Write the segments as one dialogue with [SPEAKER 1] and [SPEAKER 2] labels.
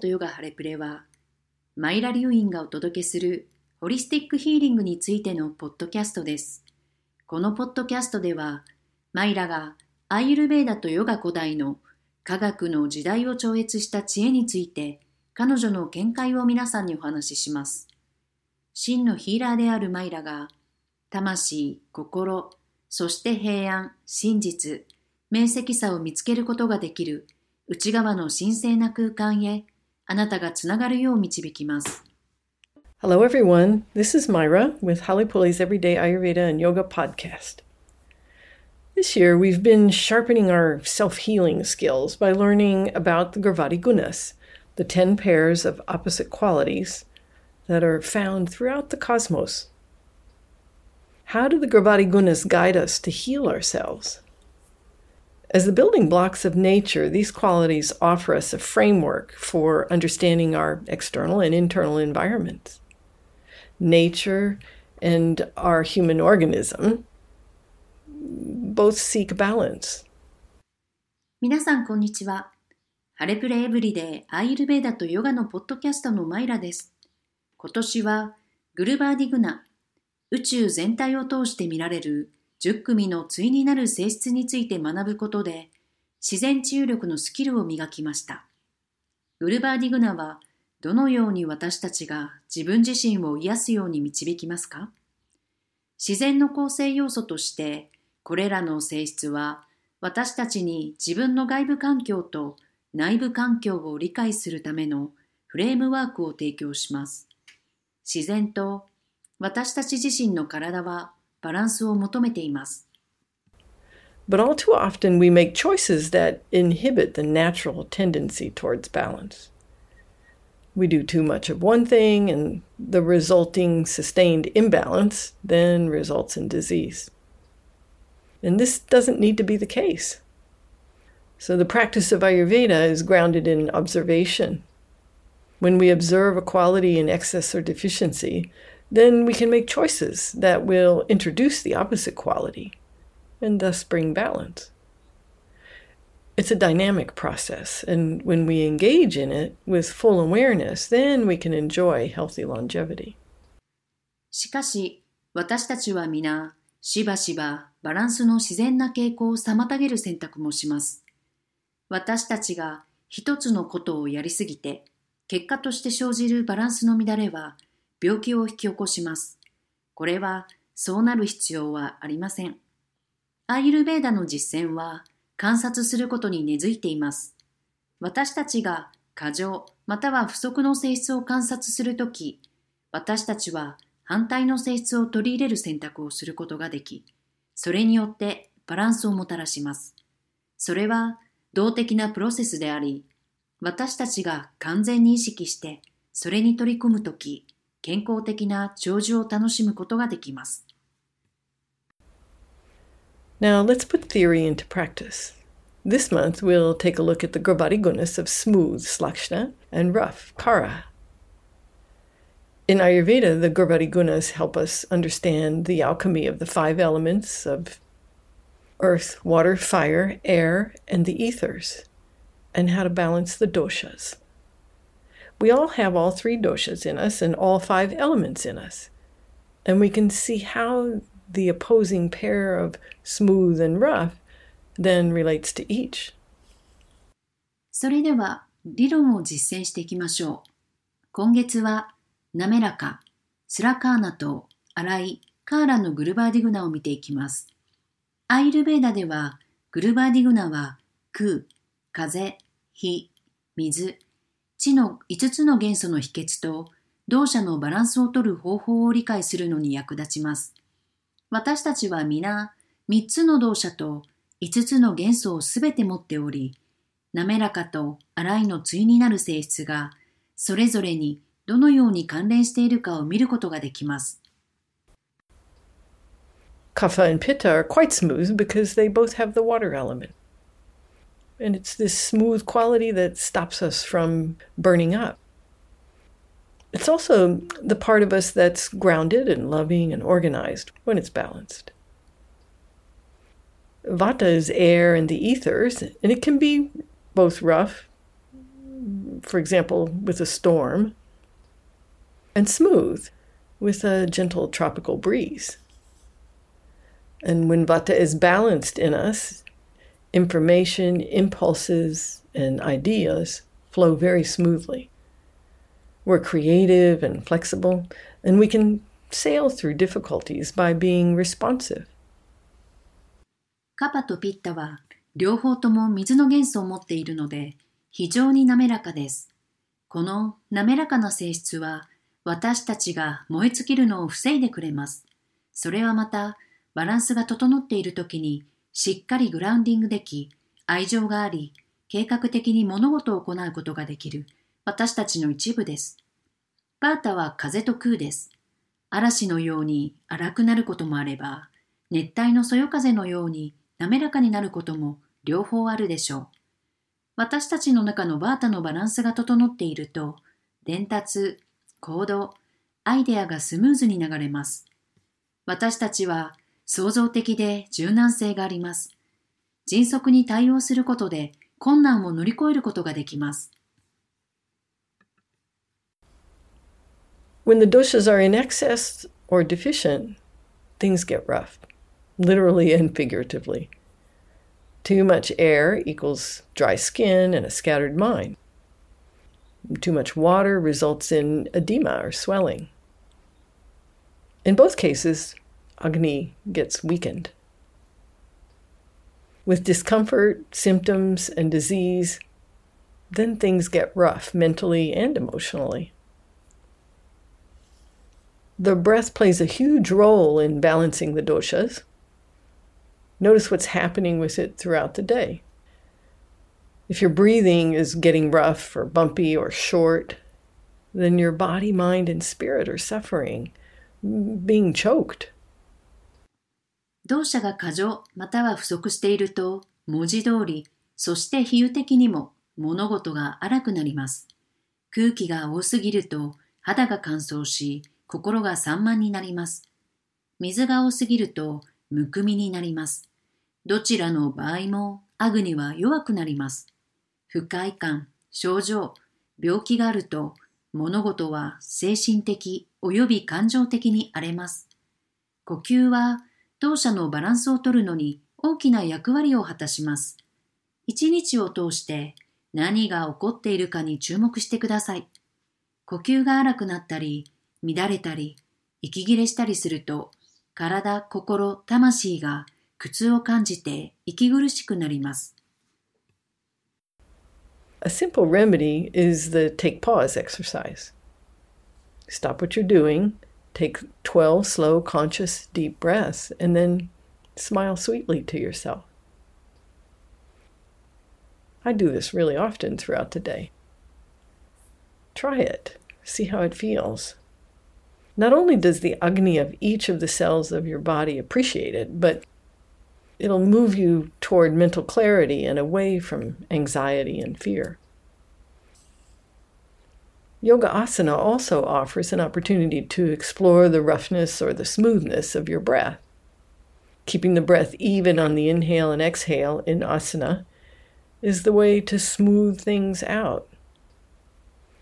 [SPEAKER 1] とヨガハレプレは、マイラ・リュウインがお届けするホリスティックヒーリングについてのポッドキャストです。このポッドキャストでは、マイラがアイユルベーダとヨガ古代の科学の時代を超越した知恵について、彼女の見解を皆さんにお話しします。真のヒーラーであるマイラが、魂、心、そして平安、真実、明晰さを見つけることができる内側の神聖な空間へあなたがつながるよう導きます。
[SPEAKER 2] Hello, everyone. This is Myra with Halipuli's Everyday Ayurveda and Yoga podcast. This year, we've been sharpening our self healing skills by learning about the Gravati Gunas, the 10 pairs of opposite qualities that are found throughout the cosmos. How do the Gravati Gunas guide us to heal ourselves? As the building blocks of nature, these qualities offer us a framework for understanding our external and internal environments. Nature and our human organism both seek balance.
[SPEAKER 1] 皆さん、こんにちは。ハレプレエブリデイアイルベーダとヨガのポッドキャストのマイラです。今年はグルバーディグナ、宇宙全体を通して見られる 10組の対になる性質について学ぶことで、自然治癒力のスキルを磨きました。ウルバーディグナは、どのように私たちが自分自身を癒すように導きますか？自然の構成要素として、これらの性質は、私たちに自分の外部環境と内部環境を理解するためのフレームワークを提供します。自然と私たち自身の体はバランスを求めています。
[SPEAKER 2] But all too often we make choices that inhibit the natural tendency towards balance. We do too much of one thing, and the resulting sustained imbalance then results in disease. And this doesn't need to be the case. So the practice of Ayurveda is grounded in observation. When we observe a quality in excess or deficiency, then we can make choices that will introduce the opposite quality and thus bring balance. It's a dynamic process, and when we engage in it with full awareness, then we can enjoy healthy longevity.
[SPEAKER 1] しかし、私たちは皆、しばしばバランスの自然な傾向を妨げる選択もします。私たちが一つのことをやりすぎて、結果として生じるバランスの乱れは、病気を引き起こします。これはそうなる必要はありません。アーユルベーダの実践は観察することに根付いています。私たちが過剰または不足の性質を観察するとき、私たちは反対の性質を取り入れる選択をすることができ、それによってバランスをもたらします。それは動的なプロセスであり、私たちが完全に意識してそれに取り組むとき、健康的な長寿を楽しむことができます。
[SPEAKER 2] Now let's put theory into practice. This month we'll take a look at the Gravati Gunas of smooth, Slakshna, and rough, Kara. In Ayurveda, the Gravati Gunas help us understand the alchemy of the five elements of earth, water, fire, air, and the ethers, and how to balance the doshas. We all have all three doshas in us and all five elements in us. And we can see how the opposing pair of smooth and rough then relates to each.
[SPEAKER 1] それでは理論を実践していきましょう。今月は滑らか、スラカーナと粗いカーラのグルバーディグナを見ていきます。アイルベーダではグルバーディグナは空、風、火、水、地の5つの元素の秘訣と同社のバランスをとる方法を理解するのに役立ちます。私たちは皆3つの動作と5つの元素をすべて持っており、滑らかと粗いの対になる性質がそれぞれにどのように関連しているかを見ることができます。
[SPEAKER 2] Kapha and Pitta are quite smooth because they both have the water element. And it's this smooth quality that stops us from burning up. It's also the part of us that's grounded and loving and organized when it's balanced. Vata is air and the ethers, and it can be both rough, for example, with a storm, and smooth with a gentle tropical breeze. And when Vata is balanced in us, information, impulses, and ideas flow very smoothly. We're creative and flexible, and we can sail through difficulties by being responsive.
[SPEAKER 1] カパとピッタは両方とも水の元素を持っているので非常に滑らかです。この滑らかな性質は私たちが燃え尽きるのを防いでくれます。それはまたバランスが整っている時に しっかりグラウンディングでき、愛情があり、計画的に物事を行うことができる私たちの一部です。バータは風と空です。嵐のように荒くなることもあれば、熱帯のそよ風のように滑らかになることも両方あるでしょう。私たちの中のバータのバランスが整っていると、伝達、行動、アイデアがスムーズに流れます。私たちは創造的で柔軟性があります。迅速に対応することで困難を乗り越えることができます。
[SPEAKER 2] When the doshas are in excess or deficient, things get rough, literally and figuratively. Too much air equals dry skin and a scattered mind. Too much water results in edema or swelling. In both cases, Agni gets weakened. With discomfort, symptoms, and disease, then things get rough mentally and emotionally. The breath plays a huge role in balancing the doshas. Notice what's happening with it throughout the day. If your breathing is getting rough or bumpy or short, then your body, mind, and spirit are suffering, being choked.
[SPEAKER 1] 動作が過剰または不足していると、文字通り、そして比喩的にも物事が荒くなります。空気が多すぎると肌が乾燥し、心が散漫になります。水が多すぎるとむくみになります。どちらの場合もアグには弱くなります。不快感、症状、病気があると物事は精神的及び感情的に荒れます。呼吸は当社のバランスを取るのに大きな役割を果たします。一日を通して何が起こっているかに注目してください。呼吸が荒くなったり、乱れたり、息切れしたりすると、体、心、魂が苦痛を感じて息苦しくなります。
[SPEAKER 2] A simple remedy is the take pause exercise. Stop what you're doing, take 12 slow, conscious, deep breaths, and then smile sweetly to yourself. I do this really often throughout the day. Try it, see how it feels. Not only does the Agni of each of the cells of your body appreciate it, but it'll move you toward mental clarity and away from anxiety and fear. Yoga asana also offers an opportunity to explore the roughness or the smoothness of your breath. Keeping the breath even on the inhale and exhale in asana is the way to smooth things out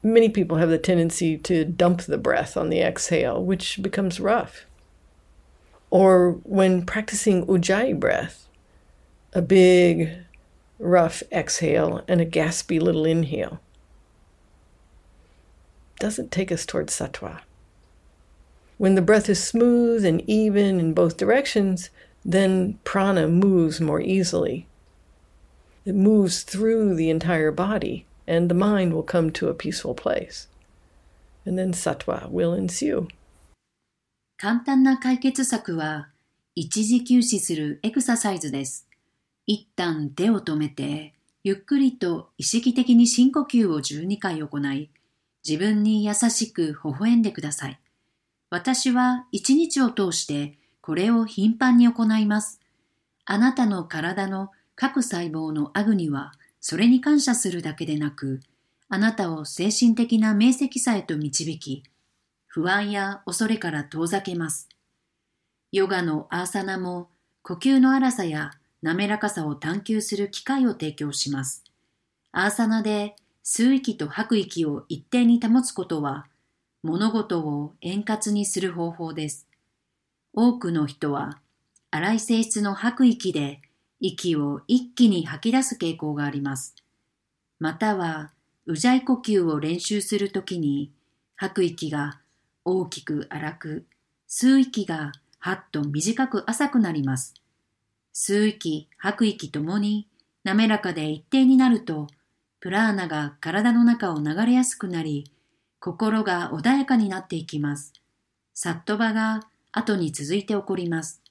[SPEAKER 2] many people have the tendency to dump the breath on the exhale, which becomes rough. Or when practicing ujjayi breath, a big, rough exhale and a gaspy little inhale doesn't take us towards sattva. When the breath is smooth and even in both directions, then prana moves more easily. It moves through the entire body and the mind will come to a peaceful place. And then sattva will ensue.
[SPEAKER 1] 簡単な解決策は、一時休止するエクササイズです。一旦手を止めて、ゆっくりと意識的に深呼吸を12回行い、 自分に優しく微笑んでください。私は一日を通してこれを頻繁に行います。あなたの体の各細胞のアグニはそれに感謝するだけでなく、あなたを精神的な明晰さへと導き、不安や恐れから遠ざけます。ヨガのアーサナも呼吸の荒さや滑らかさを探求する機会を提供します。アーサナで吸う息と吐く息を一定に保つことは、物事を円滑にする方法です。多くの人は、荒い性質の吐く息で息を一気に吐き出す傾向があります。または、うじゃい呼吸を練習するときに、吐く息が大きく荒く、吸う息がはっと短く浅くなります。吸う息、吐く息ともに滑らかで一定になると、プラーナが体の中を流れやすくなり、心が穏やかになっていきます。サットバが後に続いて起こります。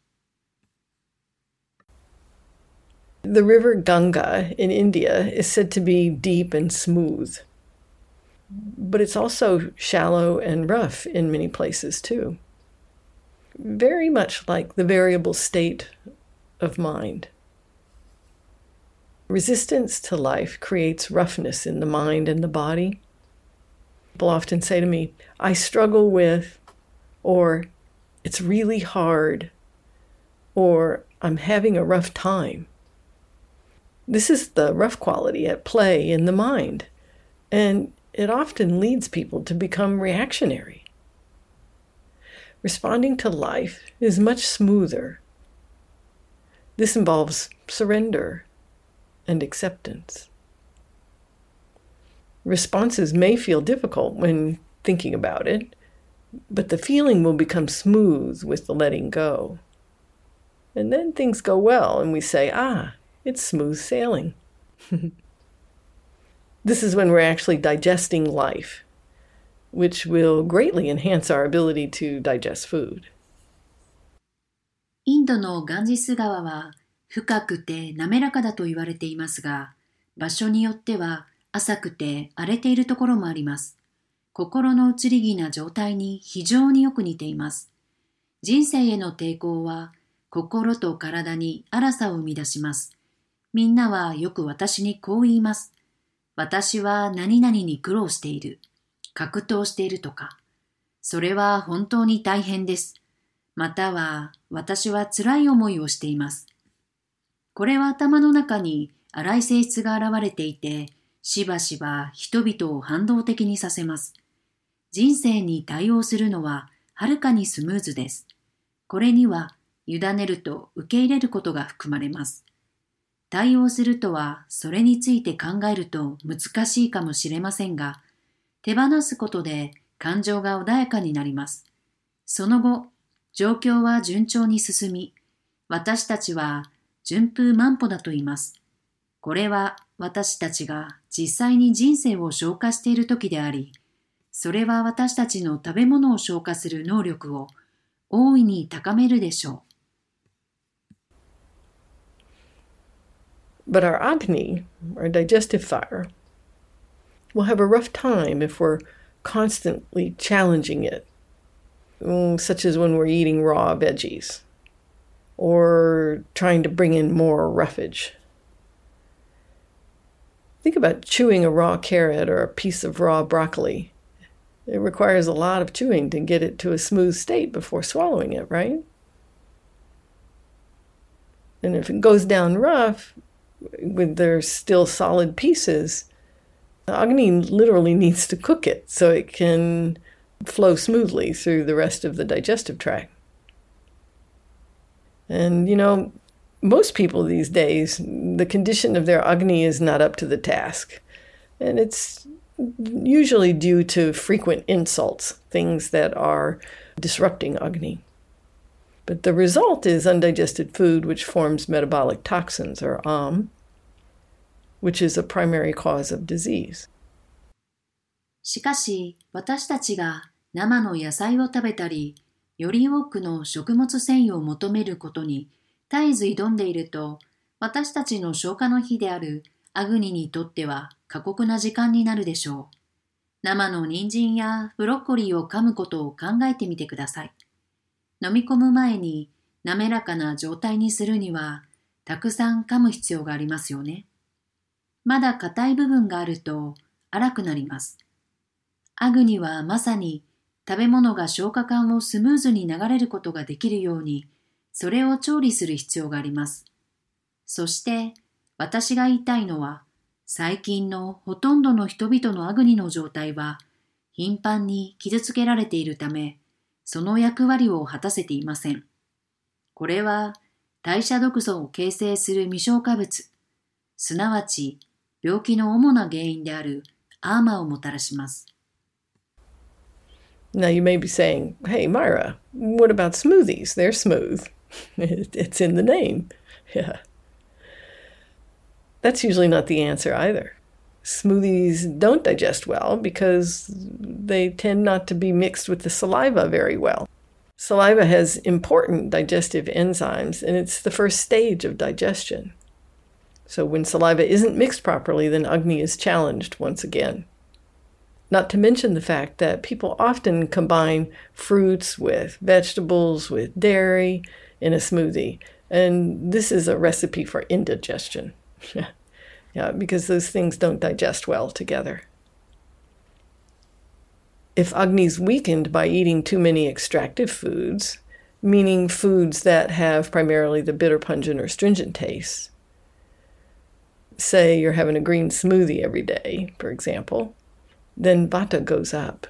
[SPEAKER 2] The river Ganga in India is said to be deep and smooth, but it's also shallow and rough in many places too. Very much like the variable state of mind. Resistance to life creates roughness in the mind and the body. People often say to me, I struggle with, or it's really hard, or I'm having a rough time. This is the rough quality at play in the mind, and it often leads people to become reactionary. Responding to life is much smoother. This involves surrender and acceptance. Responses may feel difficult when thinking about it, but the feeling will become smooth with the letting go. And then things go well, and we say, ah, it's smooth sailing. this is when we're actually digesting life, which will greatly enhance our ability to digest food.
[SPEAKER 1] インドのガンジス川は 深くて滑らかだと言われていますが、場所によっては浅くて荒れているところもあります。心の移り気な状態に非常によく似ています。人生への抵抗は心と体に荒さを生み出します。みんなはよく私にこう言います。私は何々に苦労している。格闘しているとか。それは本当に大変です。または私は辛い思いをしています。これは頭の中に荒い性質が現れていて、しばしば人々を反動的にさせます。人生に対応するのははるかにスムーズです。これには委ねると受け入れることが含まれます。対応するとはそれについて考えると難しいかもしれませんが、手放すことで感情が穏やかになります。その後、状況は順調に進み、私たちは順風満歩だと言います。これは私たちが実際に人生を消化している時であり、それは私たちの食べ物を消化する能力を大いに高めるでしょう。
[SPEAKER 2] But our Agni, our digestive fire, will have a rough time if we're constantly challenging it, such as when we're eating raw veggies or trying to bring in more roughage. Think about chewing a raw carrot or a piece of raw broccoli. It requires a lot of chewing to get it to a smooth state before swallowing it, right? And if it goes down rough, with their still solid pieces, the Agni literally needs to cook it so it can flow smoothly through the rest of the digestive tract. And you know, most people these days, the condition of their Agni is not up to the task. And it's usually due to frequent insults, things that are disrupting Agni. But the result is undigested food, which forms metabolic toxins, or AM, which is a primary cause of disease.
[SPEAKER 1] しかし、私たちが生の野菜を食べたり、 より多くの食物繊維を求めることに絶えず挑んでいると、私たちの消化の日であるアグニにとっては過酷な時間になるでしょう。生の人参やブロッコリーを噛むことを考えてみてください。飲み込む前に滑らかな状態にするには、たくさん噛む必要がありますよね。まだ硬い部分があると荒くなります。アグにはまさに食べ物が消化管をスムーズに流れることができるように、それを調理する必要があります。そして、私が言いたいのは、最近のほとんどの人々のアグニの状態は頻繁に傷つけられているため、その役割を果たせていません。これは代謝毒素を形成する未消化物、すなわち病気の主な原因であるアーマーをもたらします。
[SPEAKER 2] Now you may be saying, hey, Myra, what about smoothies? They're smooth. it's in the name. Yeah. That's usually not the answer either. Smoothies don't digest well because they tend not to be mixed with the saliva very well. Saliva has important digestive enzymes, and it's the first stage of digestion. So when saliva isn't mixed properly, then Agni is challenged once again. Not to mention the fact that people often combine fruits with vegetables, with dairy in a smoothie, and this is a recipe for indigestion. yeah, because those things don't digest well together. If Agni is weakened by eating too many extractive foods, meaning foods that have primarily the bitter, pungent, or stringent tastes, say you're having a green smoothie every day, for example, then Vata goes up.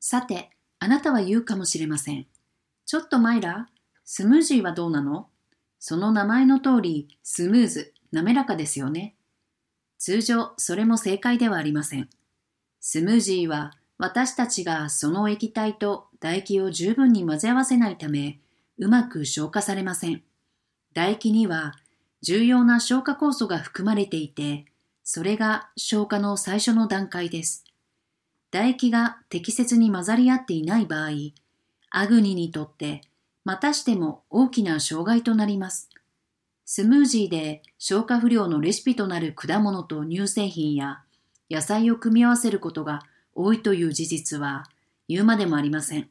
[SPEAKER 1] さて、あなたは言うかもしれません。ちょっとマイラ、スムージーはどうなの？その名前の通り、スムーズ、滑らかですよね。通常、それも正解ではありません。スムージーは、私たちがその液体と唾液を十分に混ぜ合わせないため、うまく消化されません。唾液には重要な消化酵素が含まれていて、それが消化の最初の段階です。唾液が適切に混ざり合っていない場合、アグニにとってまたしても大きな障害となります。スムージーで消化不良のレシピとなる果物と乳製品や野菜を組み合わせることが多いという事実は言うまでもありません。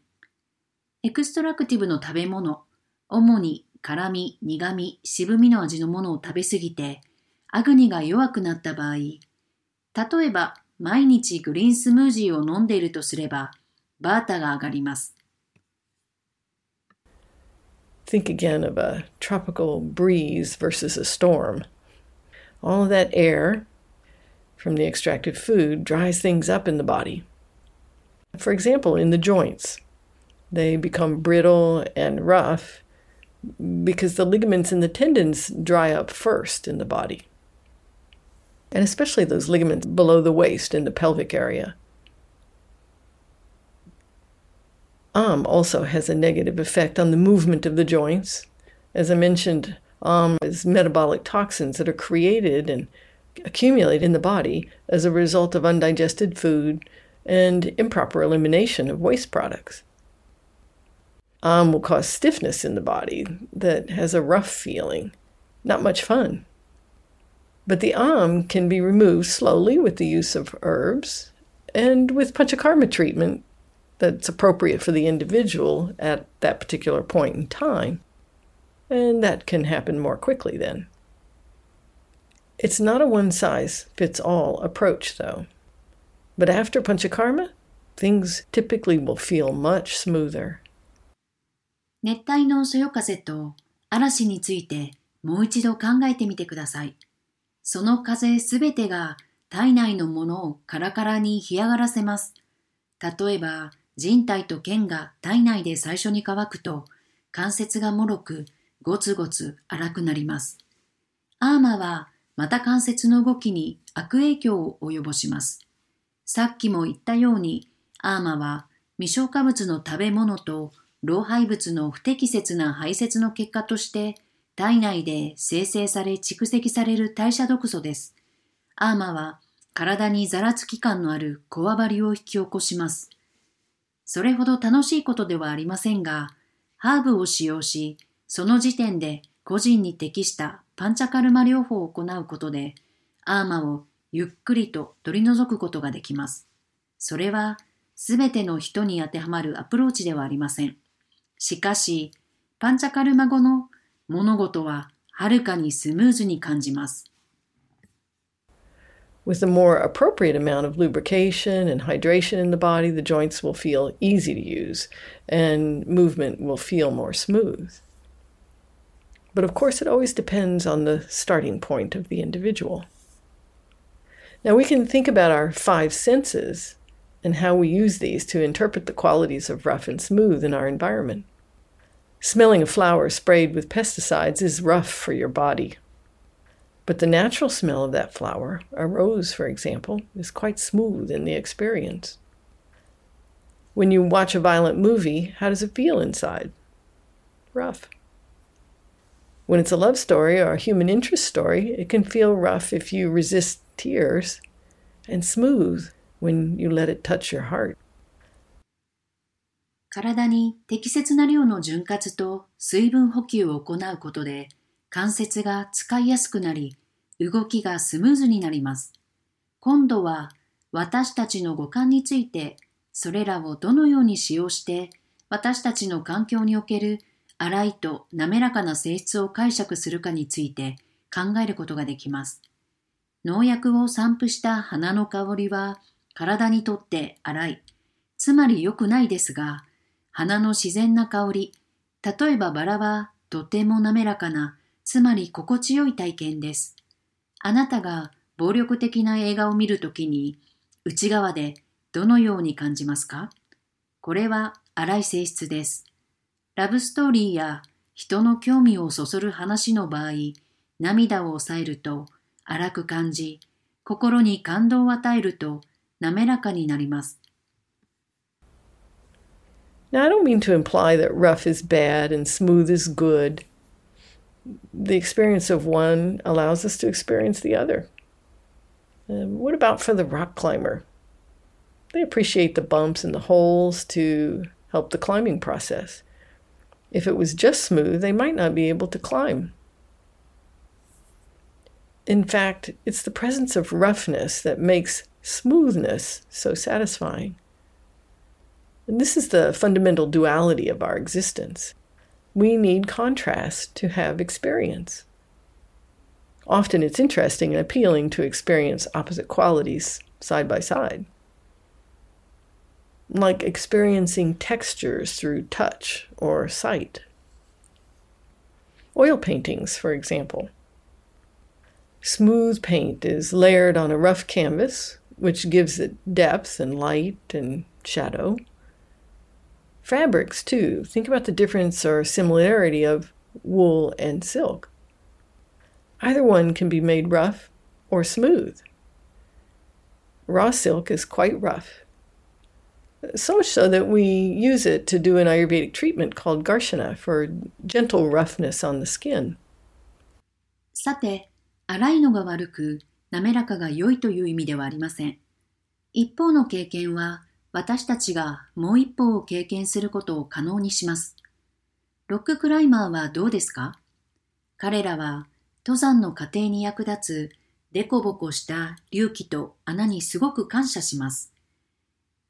[SPEAKER 1] エクストラクティブの食べ物、主に辛み、苦み、渋みの味のものを食べすぎて、アグニが弱くなった場合、例えば毎日グリーンスムージーを飲んでいるとすれば、バータが上がります。
[SPEAKER 2] Think again of a tropical breeze versus a storm. All of that air from the extracted food dries things up in the body. For example, in the joints, they become brittle and rough because the ligaments and the tendons dry up first in the body. And especially those ligaments below the waist in the pelvic area. Am also has a negative effect on the movement of the joints. As I mentioned, Am is metabolic toxins that are created and accumulate in the body as a result of undigested food and improper elimination of waste products. Um will cause stiffness in the body that has a rough feeling, not much fun. But the am can be removed slowly with the use of herbs and with panchakarma treatment that's appropriate for the individual at that particular point in time. And that can happen more quickly then. It's not a one size fits all approach, though. But after panchakarma, things typically will feel much smoother.
[SPEAKER 1] 熱帯のそよ風と嵐についてもう一度考えてみてください。 その風すべてが体内のものをカラカラに干上がらせます。例えば、人体と腱が体内で最初に乾くと関節がもろくゴツゴツ荒くなります。アーマはまた関節の動きに悪影響を及ぼします。さっきも言ったようにアーマは未消化物の食べ物と老廃物の不適切な排泄の結果として体内で生成され蓄積される代謝毒素です。アーマは体にざらつき感のあるこわばりを引き起こします。それほど楽しいことではありませんが、ハーブを使用し、その時点で個人に適したパンチャカルマ療法を行うことで、アーマをゆっくりと取り除くことができます。それは、すべての人に当てはまるアプローチではありません。しかし、パンチャカルマ語の物事ははるかにスムーズに感じます。
[SPEAKER 2] With a more appropriate amount of lubrication and hydration in the body, the joints will feel easy to use and movement will feel more smooth. But of course, it always depends on the starting point of the individual. Now we can think about our five senses and how we use these to interpret the qualities of rough and smooth in our environment. Smelling a flower sprayed with pesticides is rough for your body. But the natural smell of that flower, a rose for example, is quite smooth in the experience. When you watch a violent movie, how does it feel inside? Rough. When it's a love story or a human interest story, it can feel rough if you resist tears and smooth when you let it touch your heart.
[SPEAKER 1] 体に適切な量の潤滑と水分補給を行うことで関節が使いやすくなり動きがスムーズになります。今度は私たちの五感についてそれらをどのように使用して私たちの環境における粗いと滑らかな性質を解釈するかについて考えることができます。農薬を散布した花の香りは体にとって荒い、つまり良くないですが、花の自然な香り、例えばバラはとても滑らかな、つまり心地よい体験です。あなたが暴力的な映画を見るときに、内側でどのように感じますか？これは荒い性質です。ラブストーリーや人の興味をそそる話の場合、涙を抑えると荒く感じ、心に感動を与えると滑らかになります。
[SPEAKER 2] Now, I don't mean to imply that rough is bad and smooth is good. The experience of one allows us to experience the other. Um, what about for the rock climber? They appreciate the bumps and the holes to help the climbing process. If it was just smooth, they might not be able to climb. In fact, it's the presence of roughness that makes smoothness so satisfying. This is the fundamental duality of our existence. We need contrast to have experience. Often it's interesting and appealing to experience opposite qualities side by side like experiencing textures through touch or sight. Oil paintings, for example. Smooth paint is layered on a rough canvas, which gives it depth and light and shadow Fabrics, too. Think about the difference or similarity of wool and silk. Either one can be made rough or smooth. Raw silk is quite rough so much so that we use it to do an Ayurvedic treatment called Garshana for gentle roughness on the skin.
[SPEAKER 1] さて、粗いのが悪く、滑らかが良いという意味ではありません。一方の経験は、 私たちがもう一方を経験することを可能にします。ロッククライマーはどうですか？彼らは登山の過程に役立つデコボコした隆起と穴にすごく感謝します。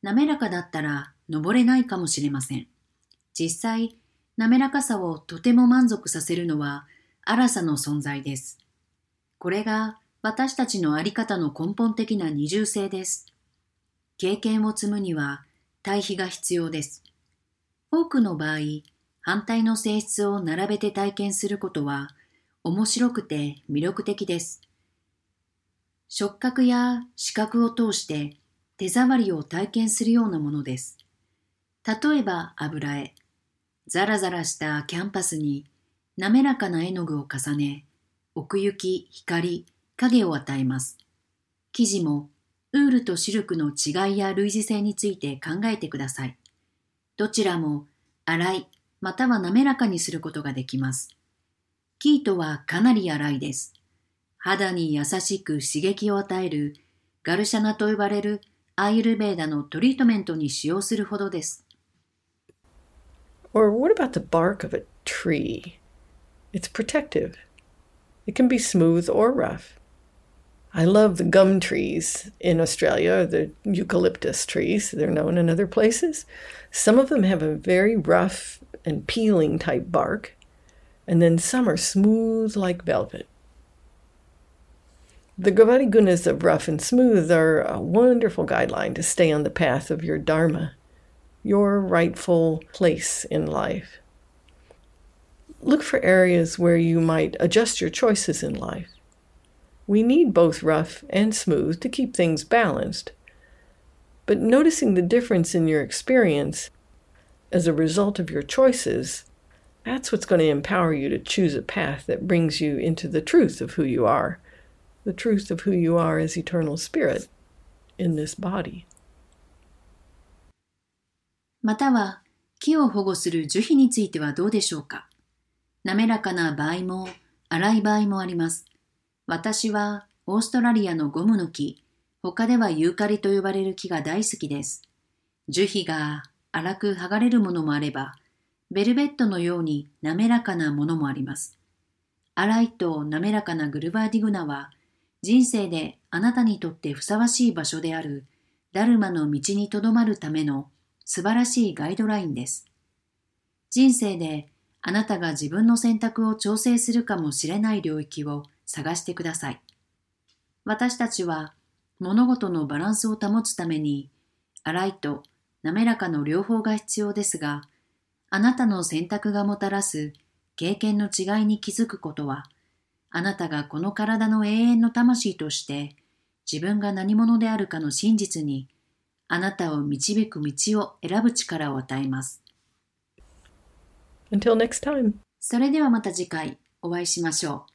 [SPEAKER 1] 滑らかだったら登れないかもしれません。実際、滑らかさをとても満足させるのは荒さの存在です。これが私たちのあり方の根本的な二重性です。経験を積むには対比が必要です。多くの場合、反対の性質を並べて体験することは面白くて魅力的です。触覚や視覚を通して手触りを体験するようなものです。例えば油絵。ザラザラしたキャンパスに滑らかな絵の具を重ね、奥行き、光、影を与えます。生地もウールとシルクの違いや類似性について考えてください。どちらも粗いまたは滑らかにすることができます。キートはかなり粗いです。肌に優しく刺激を与えるガルシャナと呼ばれるアーユルベーダのトリートメントに使用するほどです。
[SPEAKER 2] Or what about the bark of a tree? It's protective. It can be smooth or rough. I love the gum trees in Australia, the eucalyptus trees. They're known in other places. Some of them have a very rough and peeling type bark, and then some are smooth like velvet. The Gavati Gunas of rough and smooth are a wonderful guideline to stay on the path of your Dharma, your rightful place in life. Look for areas where you might adjust your choices in life. We need both rough and smooth to keep things balanced. But noticing the difference in your experience as a result of your choices, that's what's going to empower you to choose a path that brings you into the truth of who you are, the truth of who you are as eternal spirit in this body.
[SPEAKER 1] または木を保護する樹皮についてはどうでしょうか滑らかな場合も粗い場合もあります。 私はオーストラリアのゴムの木、他ではユーカリと呼ばれる木が大好きです。樹皮が粗く剥がれるものもあれば、ベルベットのように滑らかなものもあります。粗いと滑らかなグルバーディグナは、人生であなたにとってふさわしい場所であるダルマの道にとどまるための素晴らしいガイドラインです。人生であなたが自分の選択を調整するかもしれない領域を探してください。私たちは物事のバランスを保つために粗いと滑らかの両方が必要ですが、あなたの選択がもたらす経験の違いに気づくことは、あなたがこの体の永遠の魂として自分が何者であるかの真実にあなたを導く道を選ぶ力を与えます。
[SPEAKER 2] Until next time.
[SPEAKER 1] それではまた次回お会いしましょう。